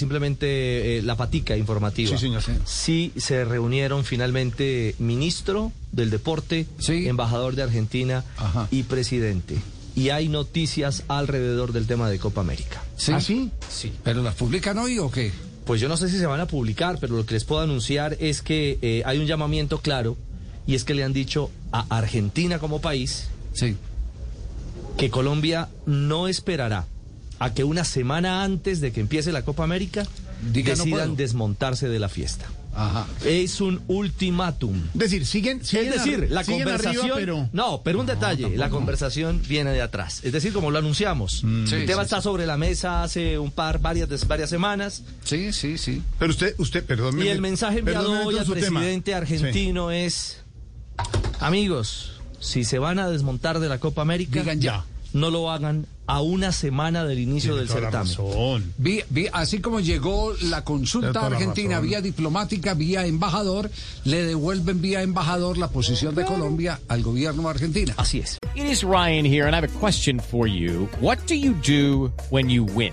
Simplemente eh, la patica informativa. Sí, señor, sí. Sí, se reunieron finalmente ministro del deporte, Sí. embajador de Argentina Ajá. y presidente. Y hay noticias alrededor del tema de Copa América. ¿Sí? ¿Ah, sí? Sí. ¿Pero las publican hoy o qué? Pues yo no sé si se van a publicar, pero lo que les puedo anunciar es que eh, hay un llamamiento claro y es que le han dicho a Argentina como país Sí. que Colombia no esperará a que una semana antes de que empiece la Copa América Diga, decidan desmontarse de la fiesta. Ajá. Es un ultimátum. Es decir, siguen, siguen Es decir, la siguen conversación. arriba, pero No, pero un detalle, la conversación viene de atrás. Es decir, como lo anunciamos. Mm. Sí, el tema sí, está sobre la mesa hace un par, varias, varias semanas. Sí, sí, sí. pero usted, usted, perdón. Y el mensaje enviado hoy al presidente argentino es: Amigos, si se van a desmontar de la Copa América, Digan ya. No lo hagan a una semana del inicio del certamen. Razón. Vi, vi- así como llegó la consulta la argentina vía diplomática, vía embajador, le devuelven vía embajador la posición de Colombia al gobierno de Argentina. Así es. It is Ryan here, and I have a question for you. What do you do when you win?